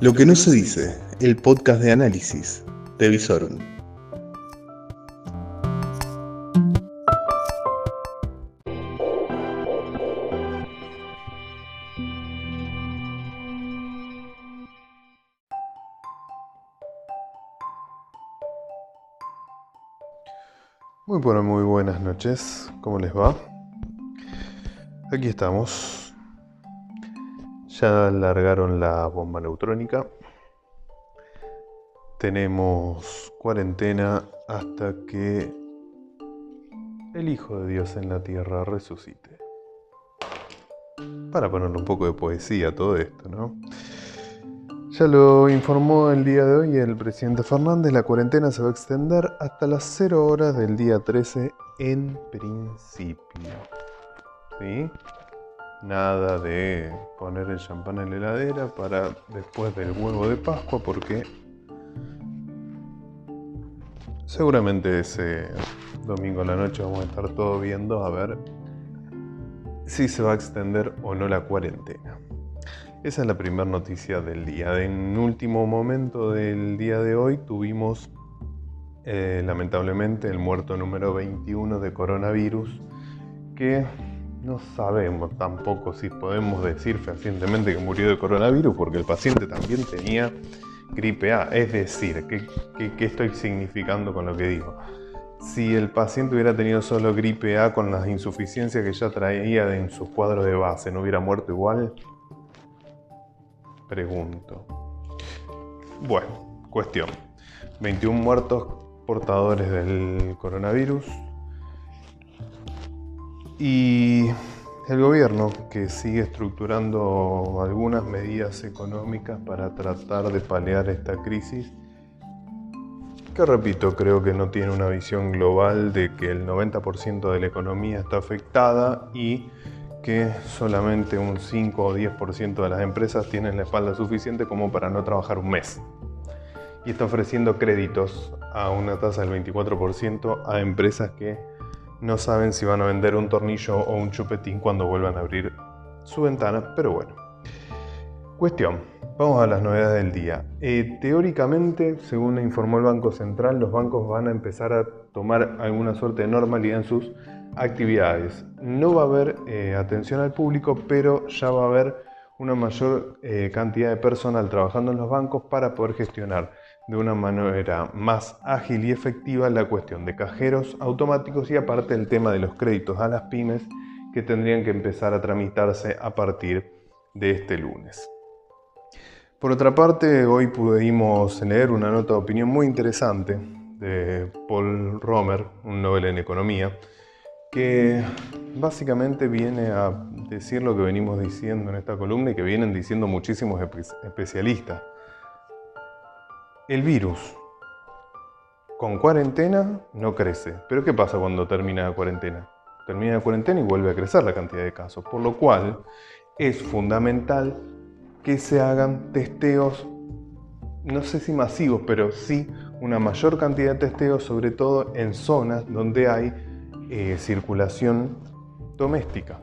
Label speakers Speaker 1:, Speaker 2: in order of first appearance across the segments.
Speaker 1: Lo que no se dice, el podcast de análisis de Visorum.
Speaker 2: Muy bueno, muy buenas noches. ¿Cómo les va? Aquí estamos. Ya largaron la bomba neutrónica. Tenemos cuarentena hasta que el Hijo de Dios en la tierra resucite. Para ponerle un poco de poesía a todo esto, ¿no? Ya lo informó el día de hoy el presidente Fernández, la cuarentena se va a extender hasta las 0 horas del día 13 en principio. ¿Sí? Nada de poner el champán en la heladera para después del huevo de Pascua porque seguramente ese domingo en la noche vamos a estar todos viendo a ver si se va a extender o no la cuarentena. Esa es la primera noticia del día. En último momento del día de hoy tuvimos eh, lamentablemente el muerto número 21 de coronavirus que no sabemos tampoco si podemos decir fehacientemente que murió de coronavirus porque el paciente también tenía gripe A. Es decir, ¿qué, estoy significando con lo que digo? Si el paciente hubiera tenido solo gripe A con las insuficiencias que ya traía en su cuadro de base, ¿no hubiera muerto igual? Pregunto. Bueno, cuestión. 21 muertos portadores del coronavirus. Y el gobierno que sigue estructurando algunas medidas económicas para tratar de paliar esta crisis, que repito, creo que no tiene una visión global de que el 90% de la economía está afectada y que solamente un 5 o 10% de las empresas tienen la espalda suficiente como para no trabajar un mes. Y está ofreciendo créditos a una tasa del 24% a empresas que no saben si van a vender un tornillo o un chupetín cuando vuelvan a abrir su ventana, pero bueno. Cuestión, vamos a las novedades del día. Eh, teóricamente, según informó el Banco Central, los bancos van a empezar a tomar alguna suerte de normalidad en sus actividades. No va a haber eh, atención al público, pero ya va a haber una mayor eh, cantidad de personal trabajando en los bancos para poder gestionar de una manera más ágil y efectiva la cuestión de cajeros automáticos y aparte el tema de los créditos a las pymes que tendrían que empezar a tramitarse a partir de este lunes. Por otra parte, hoy pudimos leer una nota de opinión muy interesante de Paul Romer, un Nobel en Economía, que básicamente viene a decir lo que venimos diciendo en esta columna y que vienen diciendo muchísimos especialistas. El virus con cuarentena no crece. Pero ¿qué pasa cuando termina la cuarentena? Termina la cuarentena y vuelve a crecer la cantidad de casos. Por lo cual es fundamental que se hagan testeos, no sé si masivos, pero sí una mayor cantidad de testeos, sobre todo en zonas donde hay eh, circulación doméstica.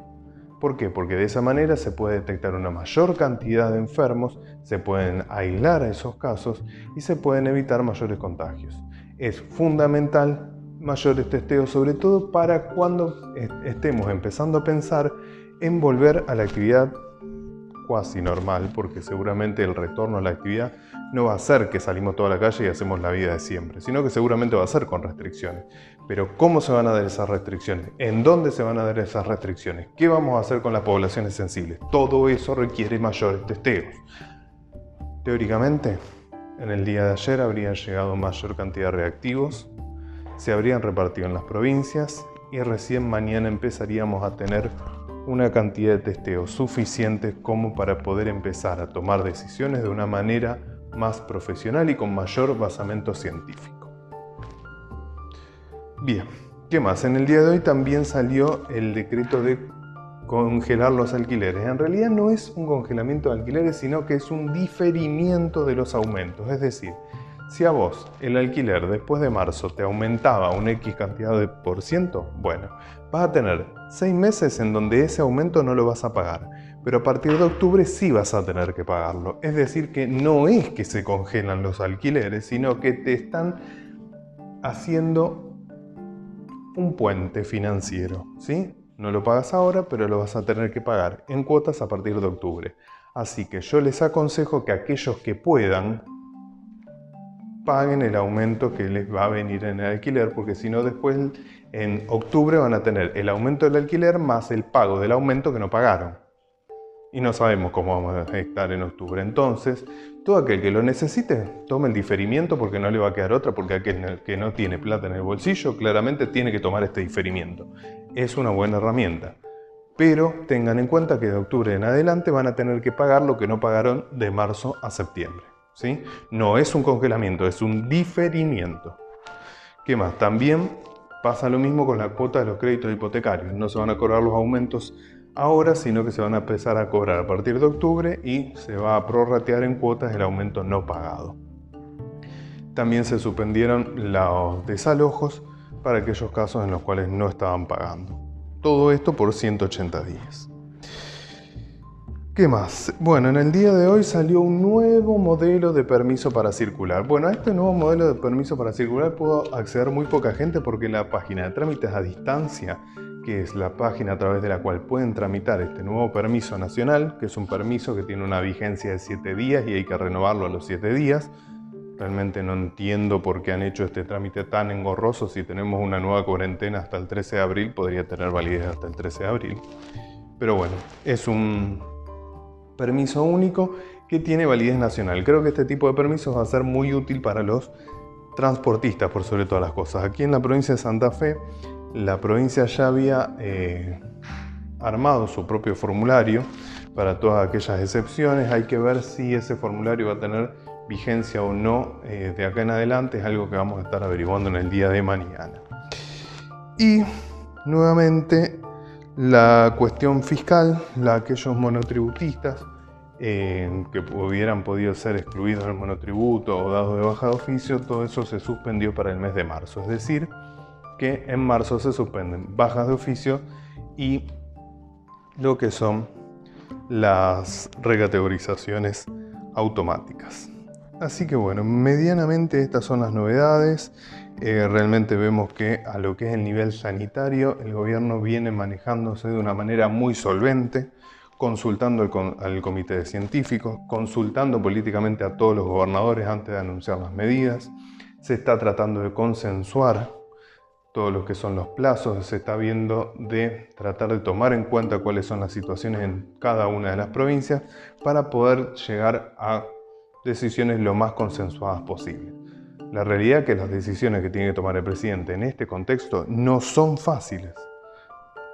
Speaker 2: ¿Por qué? Porque de esa manera se puede detectar una mayor cantidad de enfermos, se pueden aislar a esos casos y se pueden evitar mayores contagios. Es fundamental mayores testeos, sobre todo para cuando estemos empezando a pensar en volver a la actividad cuasi normal, porque seguramente el retorno a la actividad no va a ser que salimos toda la calle y hacemos la vida de siempre, sino que seguramente va a ser con restricciones. Pero ¿cómo se van a dar esas restricciones? ¿En dónde se van a dar esas restricciones? ¿Qué vamos a hacer con las poblaciones sensibles? Todo eso requiere mayores testeos. Teóricamente, en el día de ayer habrían llegado mayor cantidad de reactivos, se habrían repartido en las provincias y recién mañana empezaríamos a tener una cantidad de testeos suficientes como para poder empezar a tomar decisiones de una manera más profesional y con mayor basamento científico. Bien, ¿qué más? En el día de hoy también salió el decreto de congelar los alquileres. En realidad no es un congelamiento de alquileres, sino que es un diferimiento de los aumentos. Es decir, si a vos el alquiler después de marzo te aumentaba un X cantidad de por ciento, bueno, vas a tener seis meses en donde ese aumento no lo vas a pagar. pero a partir de octubre sí vas a tener que pagarlo. Es decir, que no es que se congelan los alquileres, sino que te están haciendo un puente financiero, ¿sí? No lo pagas ahora, pero lo vas a tener que pagar en cuotas a partir de octubre. Así que yo les aconsejo que aquellos que puedan paguen el aumento que les va a venir en el alquiler, porque si no después en octubre van a tener el aumento del alquiler más el pago del aumento que no pagaron y no sabemos cómo vamos a estar en octubre. Entonces, todo aquel que lo necesite, tome el diferimiento porque no le va a quedar otra, porque aquel que no tiene plata en el bolsillo, claramente tiene que tomar este diferimiento. Es una buena herramienta. Pero tengan en cuenta que de octubre en adelante van a tener que pagar lo que no pagaron de marzo a septiembre. ¿Sí? No es un congelamiento, es un diferimiento. ¿Qué más? También pasa lo mismo con la cuota de los créditos hipotecarios. No se van a cobrar los aumentos ahora, sino que se van a empezar a cobrar a partir de octubre y se va a prorratear en cuotas el aumento no pagado. También se suspendieron los desalojos para aquellos casos en los cuales no estaban pagando. Todo esto por 180 días. ¿Qué más? Bueno, en el día de hoy salió un nuevo modelo de permiso para circular. Bueno, a este nuevo modelo de permiso para circular pudo acceder muy poca gente porque la página de trámites a distancia que es la página a través de la cual pueden tramitar este nuevo permiso nacional, que es un permiso que tiene una vigencia de 7 días y hay que renovarlo a los 7 días. Realmente no entiendo por qué han hecho este trámite tan engorroso. Si tenemos una nueva cuarentena hasta el 13 de abril, podría tener validez hasta el 13 de abril. Pero bueno, es un permiso único que tiene validez nacional. Creo que este tipo de permisos va a ser muy útil para los transportistas, por sobre todas las cosas. Aquí en la provincia de Santa Fe la provincia ya había eh, armado su propio formulario para todas aquellas excepciones. Hay que ver si ese formulario va a tener vigencia o no eh, de acá en adelante. Es algo que vamos a estar averiguando en el día de mañana. Y nuevamente la cuestión fiscal, la aquellos monotributistas que hubieran podido ser excluidos del monotributo o dados de baja de oficio, todo eso se suspendió para el mes de marzo. Es decir, que en marzo se suspenden bajas de oficio y lo que son las recategorizaciones automáticas. Así que bueno, medianamente estas son las novedades. Eh, realmente vemos que a lo que es el nivel sanitario, el gobierno viene manejándose de una manera muy solvente, consultando al comité de científicos, consultando políticamente a todos los gobernadores antes de anunciar las medidas. Se está tratando de consensuar todo lo que son los plazos, se está viendo de tratar de tomar en cuenta cuáles son las situaciones en cada una de las provincias para poder llegar a decisiones lo más consensuadas posible. La realidad es que las decisiones que tiene que tomar el presidente en este contexto no son fáciles,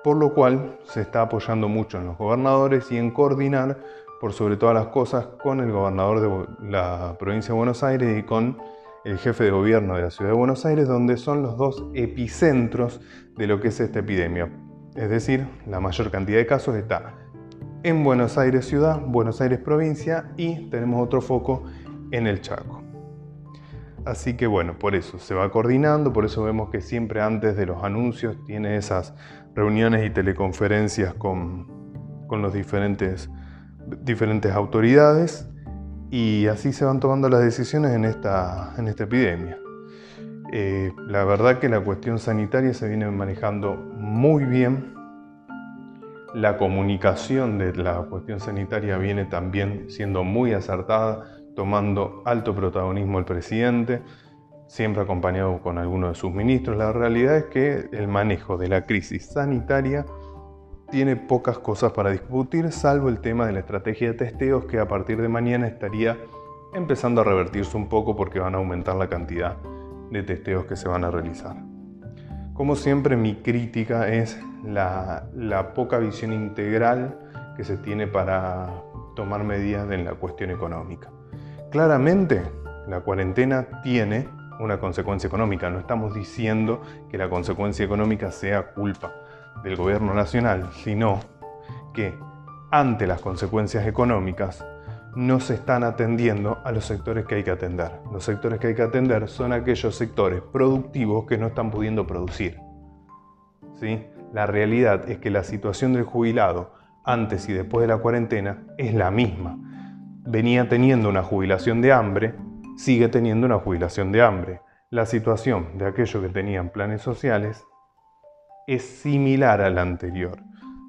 Speaker 2: por lo cual se está apoyando mucho en los gobernadores y en coordinar por sobre todas las cosas con el gobernador de la provincia de Buenos Aires y con el jefe de gobierno de la ciudad de Buenos Aires, donde son los dos epicentros de lo que es esta epidemia. Es decir, la mayor cantidad de casos está en Buenos Aires ciudad, Buenos Aires provincia y tenemos otro foco en el Chaco. Así que bueno, por eso se va coordinando, por eso vemos que siempre antes de los anuncios tiene esas reuniones y teleconferencias con, con los diferentes, diferentes autoridades y así se van tomando las decisiones en esta, en esta epidemia. Eh, la verdad que la cuestión sanitaria se viene manejando muy bien. La comunicación de la cuestión sanitaria viene también siendo muy acertada, tomando alto protagonismo el presidente, siempre acompañado con algunos de sus ministros. La realidad es que el manejo de la crisis sanitaria tiene pocas cosas para discutir, salvo el tema de la estrategia de testeos que a partir de mañana estaría empezando a revertirse un poco porque van a aumentar la cantidad de testeos que se van a realizar. Como siempre, mi crítica es la, poca visión integral que se tiene para tomar medidas en la cuestión económica. Claramente, la cuarentena tiene una consecuencia económica. No estamos diciendo que la consecuencia económica sea culpa del gobierno nacional, sino que ante las consecuencias económicas no se están atendiendo a los sectores que hay que atender. Los sectores que hay que atender son aquellos sectores productivos que no están pudiendo producir. ¿Sí? La realidad es que la situación del jubilado antes y después de la cuarentena es la misma. Venía teniendo una jubilación de hambre, sigue teniendo una jubilación de hambre. La situación de aquellos que tenían planes sociales es similar a la anterior.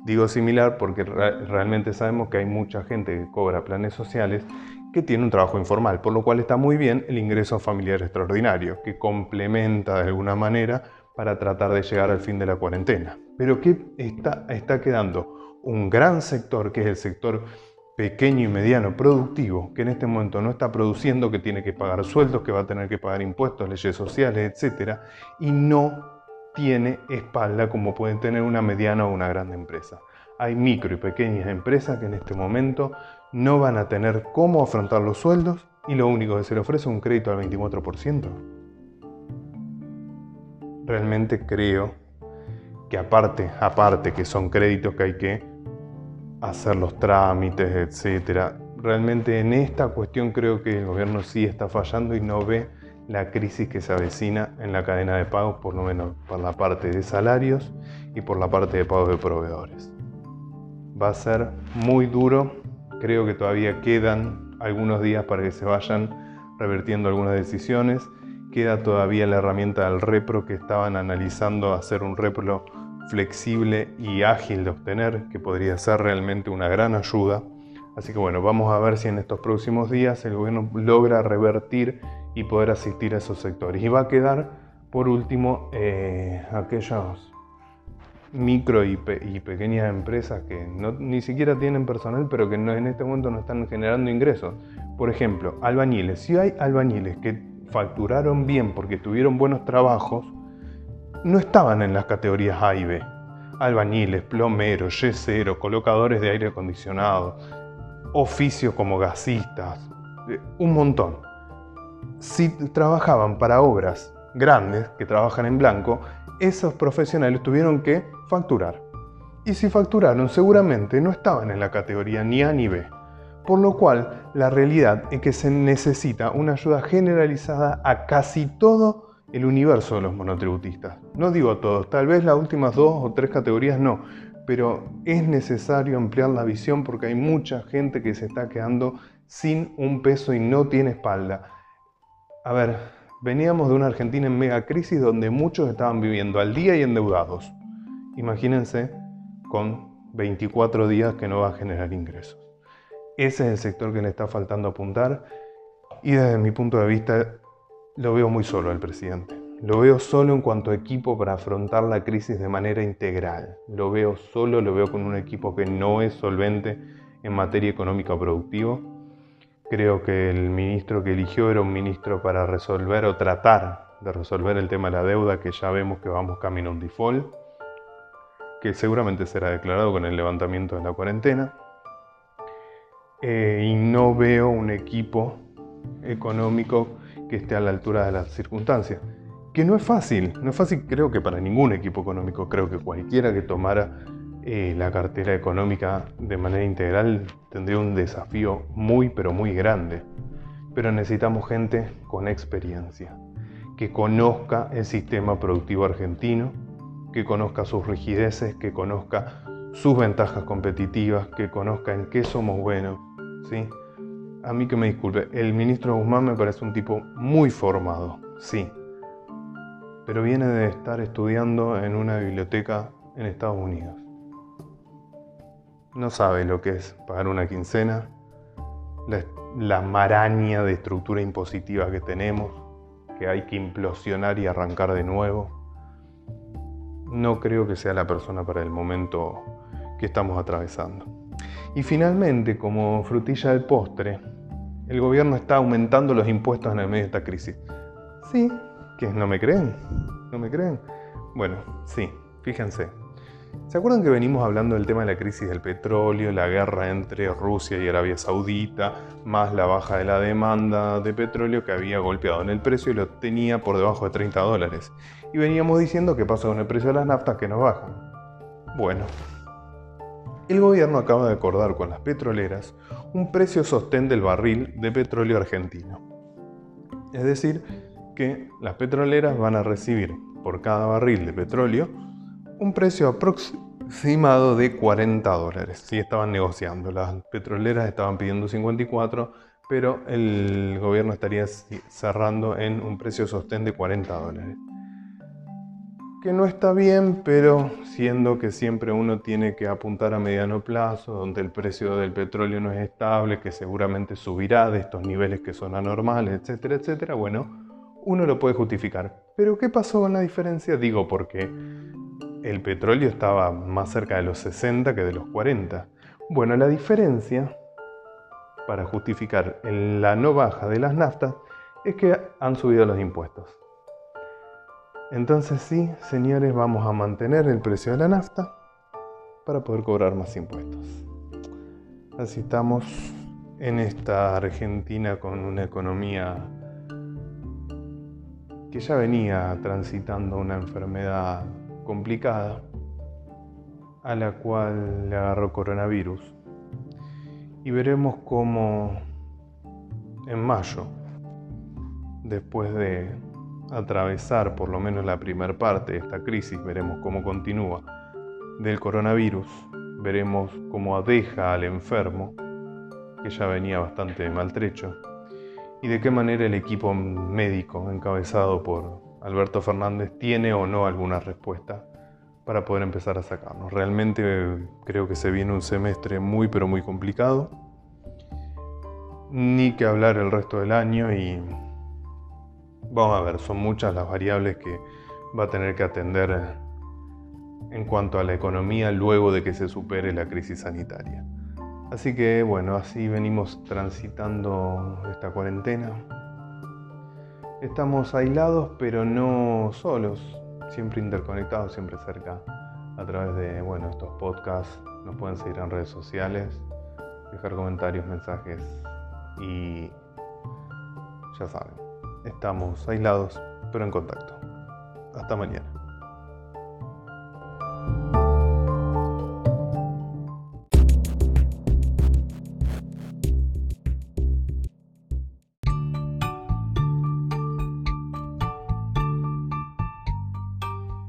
Speaker 2: Digo similar porque realmente sabemos que hay mucha gente que cobra planes sociales que tiene un trabajo informal, por lo cual está muy bien el ingreso familiar extraordinario, que complementa de alguna manera para tratar de llegar al fin de la cuarentena. Pero que está, está quedando un gran sector, que es el sector pequeño y mediano productivo, que en este momento no está produciendo, que tiene que pagar sueldos, que va a tener que pagar impuestos, leyes sociales, etc. Y no tiene espalda como pueden tener una mediana o una grande empresa. Hay micro y pequeñas empresas que en este momento no van a tener cómo afrontar los sueldos y lo único que se le ofrece es un crédito al 24%. Realmente creo que aparte, aparte que son créditos que hay que hacer los trámites, etcétera, realmente en esta cuestión creo que el gobierno sí está fallando y no ve la crisis que se avecina en la cadena de pagos, por lo menos por la parte de salarios y por la parte de pagos de proveedores. Va a ser muy duro, creo que todavía quedan algunos días para que se vayan revertiendo algunas decisiones, queda todavía la herramienta del repro que estaban analizando hacer un repro flexible y ágil de obtener, que podría ser realmente una gran ayuda. Así que bueno, vamos a ver si en estos próximos días el gobierno logra revertir y poder asistir a esos sectores. Y va a quedar, por último, eh, aquellos micro y, pequeñas empresas que no, ni siquiera tienen personal, pero que en este momento no están generando ingresos. Por ejemplo, albañiles. Si hay albañiles que facturaron bien porque tuvieron buenos trabajos, no estaban en las categorías A y B. Albañiles, plomeros, yeseros, colocadores de aire acondicionado, oficios como gasistas, eh, un montón si trabajaban para obras grandes, que trabajan en blanco, esos profesionales tuvieron que facturar. Y si facturaron, seguramente no estaban en la categoría ni A ni B. Por lo cual, la realidad es que se necesita una ayuda generalizada a casi todo el universo de los monotributistas. No digo todos, tal vez las últimas dos o tres categorías no, pero es necesario ampliar la visión porque hay mucha gente que se está quedando sin un peso y no tiene espalda. A ver, veníamos de una Argentina en mega crisis donde muchos estaban viviendo al día y endeudados. Imagínense con 24 días que no va a generar ingresos. Ese es el sector que le está faltando apuntar y desde mi punto de vista lo veo muy solo al presidente. Lo veo solo en cuanto a equipo para afrontar la crisis de manera integral. Lo veo solo, lo veo con un equipo que no es solvente en materia económica productiva Creo que el ministro que eligió era un ministro para resolver o tratar de resolver el tema de la deuda, que ya vemos que vamos camino a un default, que seguramente será declarado con el levantamiento de la cuarentena. Eh, y no veo un equipo económico que esté a la altura de las circunstancias. Que no es fácil, no es fácil creo que para ningún equipo económico, creo que cualquiera que tomara eh, la cartera económica de manera integral tendría un desafío muy pero muy grande. Pero necesitamos gente con experiencia, que conozca el sistema productivo argentino, que conozca sus rigideces, que conozca sus ventajas competitivas, que conozca en qué somos buenos. ¿sí? A mí que me disculpe, el ministro Guzmán me parece un tipo muy formado, sí, pero viene de estar estudiando en una biblioteca en Estados Unidos no sabe lo que es pagar una quincena, la, maraña de estructura impositiva que tenemos, que hay que implosionar y arrancar de nuevo. No creo que sea la persona para el momento que estamos atravesando. Y finalmente, como frutilla del postre, el gobierno está aumentando los impuestos en el medio de esta crisis. Sí, que no me creen, no me creen. Bueno, sí, fíjense, ¿Se acuerdan que venimos hablando del tema de la crisis del petróleo, la guerra entre Rusia y Arabia Saudita, más la baja de la demanda de petróleo que había golpeado en el precio y lo tenía por debajo de 30 dólares? Y veníamos diciendo qué pasa con el precio de las naftas que nos bajan. Bueno, el gobierno acaba de acordar con las petroleras un precio sostén del barril de petróleo argentino. Es decir, que las petroleras van a recibir por cada barril de petróleo un precio estimado de 40 dólares. Sí, estaban negociando. Las petroleras estaban pidiendo 54, pero el gobierno estaría cerrando en un precio sostén de 40 dólares. Que no está bien, pero siendo que siempre uno tiene que apuntar a mediano plazo, donde el precio del petróleo no es estable, que seguramente subirá de estos niveles que son anormales, etcétera, etcétera, bueno, uno lo puede justificar. Pero ¿qué pasó con la diferencia? Digo porque el petróleo estaba más cerca de los 60 que de los 40. Bueno, la diferencia para justificar la no baja de las naftas es que han subido los impuestos. Entonces sí, señores, vamos a mantener el precio de la nafta para poder cobrar más impuestos. Así estamos en esta Argentina con una economía que ya venía transitando una enfermedad complicada a la cual le agarró coronavirus. Y veremos cómo en mayo, después de atravesar por lo menos la primera parte de esta crisis, veremos cómo continúa del coronavirus, veremos cómo deja al enfermo, que ya venía bastante maltrecho, y de qué manera el equipo médico encabezado por Alberto Fernández tiene o no alguna respuesta para poder empezar a sacarnos. Realmente creo que se viene un semestre muy pero muy complicado. Ni que hablar el resto del año y vamos a ver, son muchas las variables que va a tener que atender en cuanto a la economía luego de que se supere la crisis sanitaria. Así que bueno, así venimos transitando esta cuarentena. Estamos aislados pero no solos, siempre interconectados, siempre cerca a través de bueno, estos podcasts. Nos pueden seguir en redes sociales, dejar comentarios, mensajes y ya saben, estamos aislados pero en contacto. Hasta mañana.